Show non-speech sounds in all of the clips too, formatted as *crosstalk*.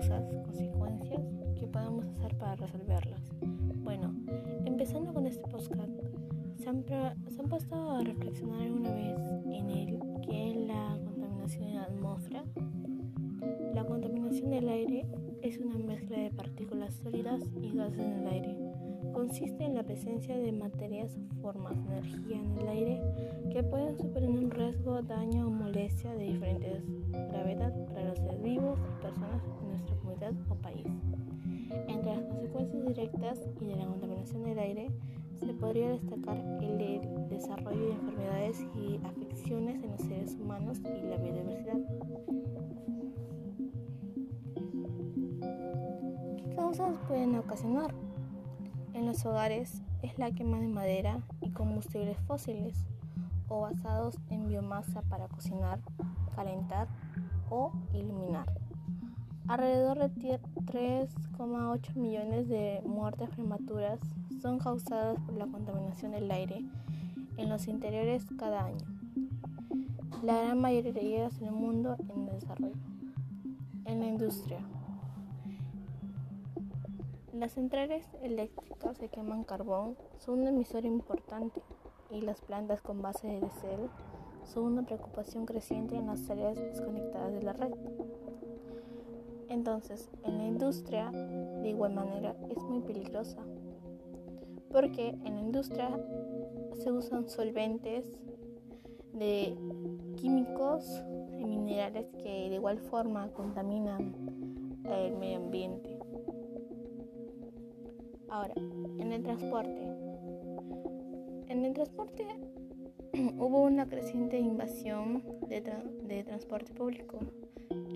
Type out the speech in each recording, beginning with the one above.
causas, consecuencias que podemos hacer para resolverlas. Bueno, empezando con este podcast, ¿se han, ¿se han puesto a reflexionar alguna vez en el qué es la contaminación en la atmósfera? La contaminación del aire es una mezcla de partículas sólidas y gases en el aire. Consiste en la presencia de materias o formas de energía en el aire que pueden suponer un riesgo, daño o molestia de diferentes gravedad para los seres vivos y personas en nuestra comunidad o país. Entre las consecuencias directas y de la contaminación del aire se podría destacar el desarrollo de enfermedades y afecciones en los seres humanos y la biodiversidad. causas pueden ocasionar? En los hogares es la quema de madera y combustibles fósiles o basados en biomasa para cocinar, calentar o iluminar. Alrededor de 3,8 millones de muertes prematuras son causadas por la contaminación del aire en los interiores cada año. La gran mayoría de ellas en el mundo en desarrollo. En la industria. Las centrales eléctricas que queman carbón son un emisor importante y las plantas con base de diésel son una preocupación creciente en las áreas desconectadas de la red. Entonces, en la industria, de igual manera, es muy peligrosa, porque en la industria se usan solventes de químicos y minerales que de igual forma contaminan el medio ambiente. Ahora, en el transporte. En el transporte *clears throat* hubo una creciente invasión de, transporte público,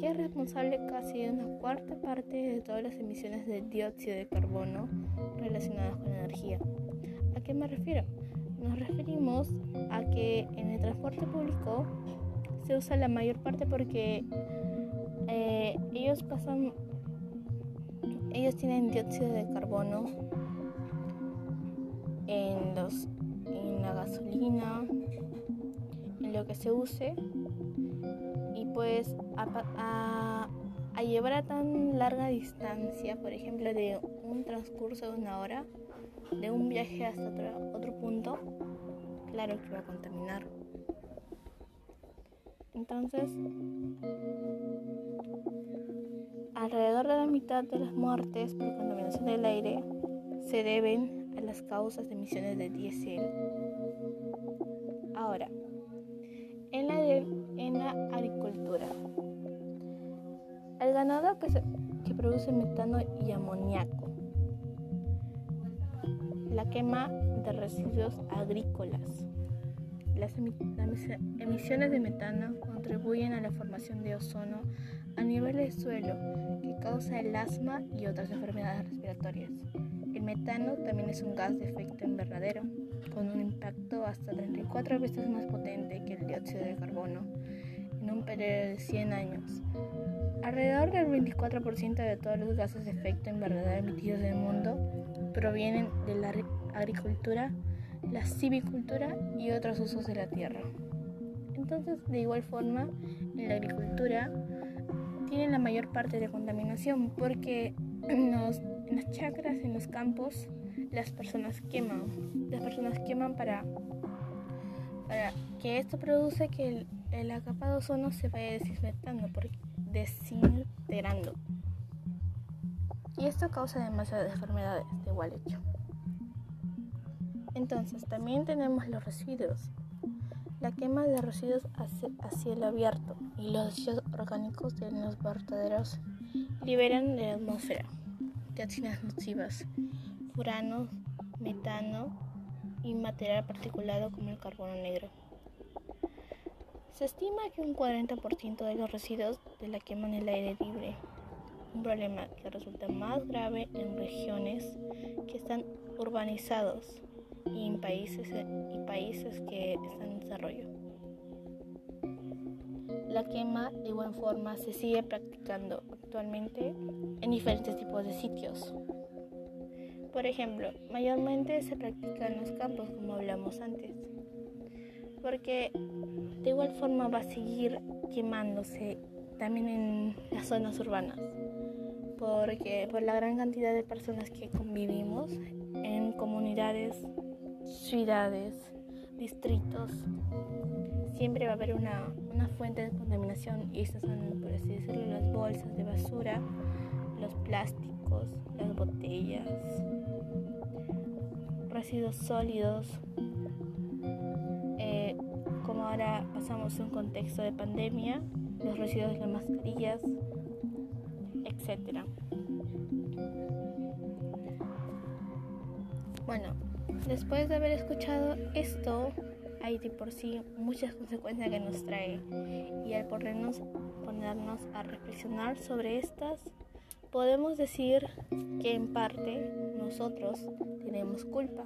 que es responsable casi de una cuarta parte de todas las emisiones de dióxido de carbono relacionadas con la energía. ¿A qué me refiero? Nos referimos a que en el transporte público se usa la mayor parte porque eh, ellos pasan ellos tienen dióxido de carbono en, los, en la gasolina, en lo que se use. Y pues a, llevar a tan larga distancia, por ejemplo, de un transcurso de una hora, de un viaje hasta otro, otro punto, claro que va a contaminar. Entonces, Alrededor de la mitad de las muertes por contaminación del aire se deben a las causas de emisiones de diésel. Ahora, en la, en la agricultura, el ganado que, produce metano y amoníaco, la quema de residuos agrícolas, las, emisiones de metano contribuyen a la formación de ozono a nivel del suelo causa el asma y otras enfermedades respiratorias. El metano también es un gas de efecto invernadero con un impacto hasta 34 veces más potente que el dióxido de carbono en un periodo de 100 años. Alrededor del 24% de todos los gases de efecto invernadero emitidos en el mundo provienen de la agricultura la civicultura y otros usos de la tierra. Entonces, de igual forma, en la agricultura tienen la mayor parte de contaminación porque en, las chacras, en los campos, las personas queman. Las personas queman para, para que esto produce que el, el acapado de ozono se vaya desinfectando, desintegrando. Y esto causa demasiadas enfermedades de igual hecho. Entonces, también tenemos los residuos. La quema de residuos a cielo abierto y los residuos orgánicos de los vertederos liberan de la atmósfera toxinas nocivas, furano, metano y material particulado como el carbono negro. Se estima que un 40% de los residuos de la quema en el aire libre, un problema que resulta más grave en regiones que están urbanizados y en países, países que están en desarrollo. La quema de igual forma se sigue practicando actualmente en diferentes tipos de sitios. Por ejemplo, mayormente se practica en los campos, como hablamos antes, porque de igual forma va a seguir quemándose también en las zonas urbanas, porque por la gran cantidad de personas que convivimos en comunidades, ciudades, distritos, siempre va a haber una, una fuente de contaminación y estas son, por así decirlo, las bolsas de basura, los plásticos, las botellas, residuos sólidos. Eh, como ahora pasamos un contexto de pandemia, los residuos de las mascarillas, etc. Bueno, después de haber escuchado esto, hay de por sí muchas consecuencias que nos trae. Y al ponernos, ponernos a reflexionar sobre estas, podemos decir que en parte nosotros tenemos culpa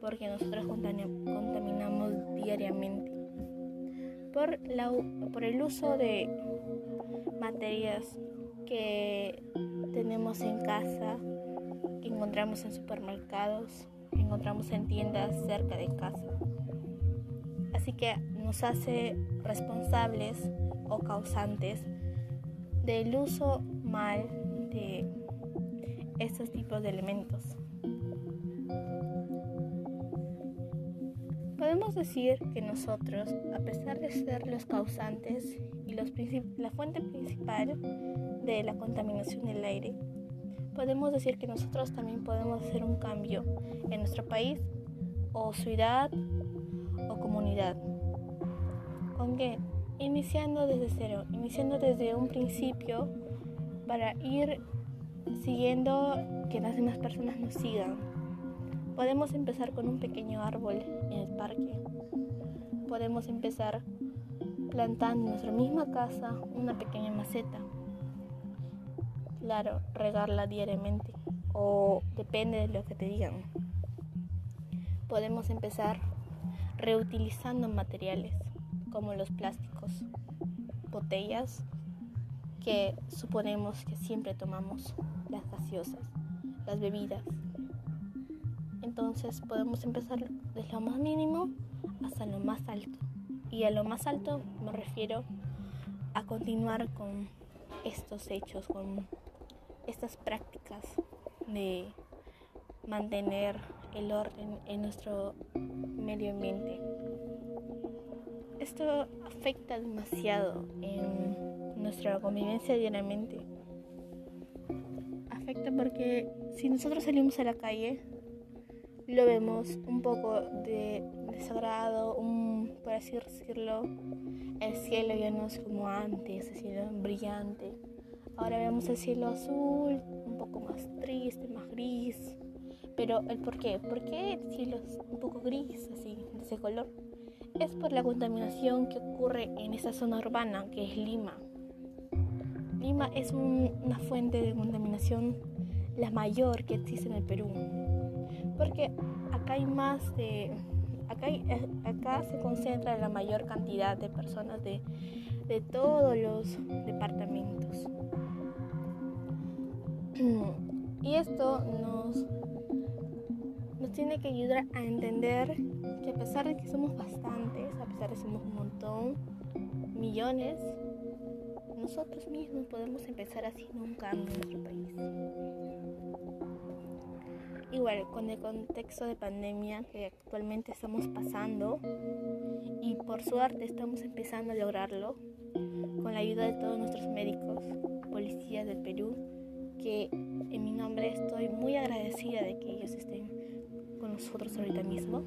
porque nosotros contaminamos diariamente. Por, la, por el uso de materias que tenemos en casa, que encontramos en supermercados, encontramos en tiendas cerca de casa. Así que nos hace responsables o causantes del uso mal de estos tipos de elementos. Podemos decir que nosotros, a pesar de ser los causantes y los la fuente principal de la contaminación del aire, podemos decir que nosotros también podemos hacer un cambio en nuestro país o ciudad o comunidad. ¿Con qué? Iniciando desde cero, iniciando desde un principio para ir siguiendo que las demás personas nos sigan. Podemos empezar con un pequeño árbol en el parque. Podemos empezar plantando en nuestra misma casa una pequeña maceta. Claro, regarla diariamente o depende de lo que te digan. Podemos empezar reutilizando materiales como los plásticos, botellas que suponemos que siempre tomamos, las gaseosas, las bebidas. Entonces podemos empezar desde lo más mínimo hasta lo más alto. Y a lo más alto me refiero a continuar con estos hechos, con estas prácticas de mantener el orden en nuestro medio ambiente. Esto afecta demasiado en nuestra convivencia diariamente. Afecta porque si nosotros salimos a la calle, lo vemos un poco de desagrado, un, por así decirlo, el cielo ya no es como antes, el cielo brillante. Ahora vemos el cielo azul, un poco más triste, más gris. Pero el por qué, ¿por qué el cielo es un poco gris, así, de ese color? Es por la contaminación que ocurre en esa zona urbana, que es Lima. Lima es una fuente de contaminación la mayor que existe en el Perú. Porque acá hay más de... Acá, acá se concentra la mayor cantidad de personas de, de todos los departamentos. Esto nos nos tiene que ayudar a entender que a pesar de que somos bastantes, a pesar de que somos un montón, millones, nosotros mismos podemos empezar haciendo un cambio en nuestro país. Igual, con el contexto de pandemia que actualmente estamos pasando y por suerte estamos empezando a lograrlo, con la ayuda de todos nuestros médicos, policías del Perú, que en mi nombre estoy muy agradecida de que ellos estén nosotros ahorita mismo,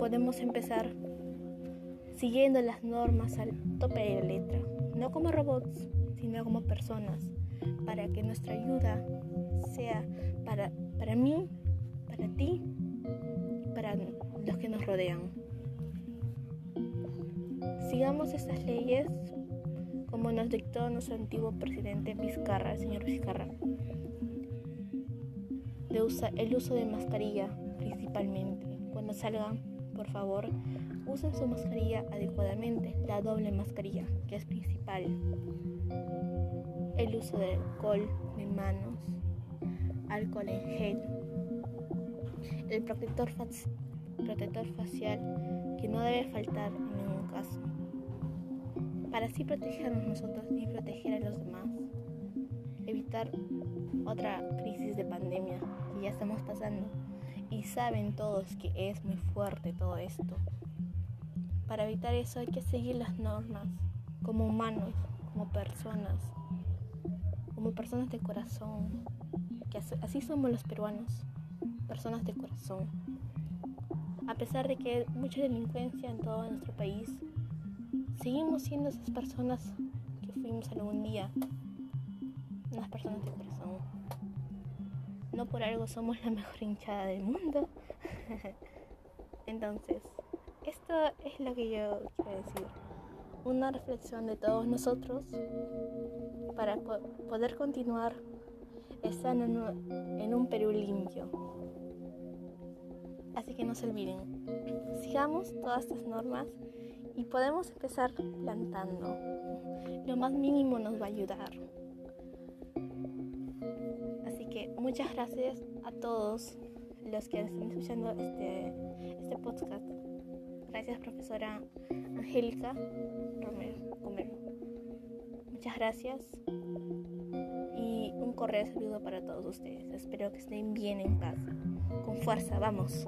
podemos empezar siguiendo las normas al tope de la letra, no como robots, sino como personas, para que nuestra ayuda sea para, para mí, para ti, para los que nos rodean. Sigamos estas leyes como nos dictó nuestro antiguo presidente Vizcarra, el señor Vizcarra. El uso de mascarilla, principalmente. Cuando salgan, por favor, usen su mascarilla adecuadamente, la doble mascarilla, que es principal. El uso de alcohol de manos, alcohol en gel, el protector facial que no debe faltar en ningún caso, para así protegernos nosotros y proteger a los demás, evitar otra crisis de pandemia que ya estamos pasando y saben todos que es muy fuerte todo esto. Para evitar eso hay que seguir las normas como humanos, como personas, como personas de corazón, que así somos los peruanos, personas de corazón. A pesar de que hay mucha delincuencia en todo nuestro país, seguimos siendo esas personas que fuimos algún día, unas personas de corazón. No por algo somos la mejor hinchada del mundo. *laughs* Entonces, esto es lo que yo quiero decir. Una reflexión de todos nosotros para poder continuar estando en un Perú limpio. Así que no se olviden, sigamos todas estas normas y podemos empezar plantando. Lo más mínimo nos va a ayudar. Así que muchas gracias a todos los que están escuchando este, este podcast. Gracias, profesora Angélica Romero. Muchas gracias y un cordial saludo para todos ustedes. Espero que estén bien en casa. Con fuerza, vamos.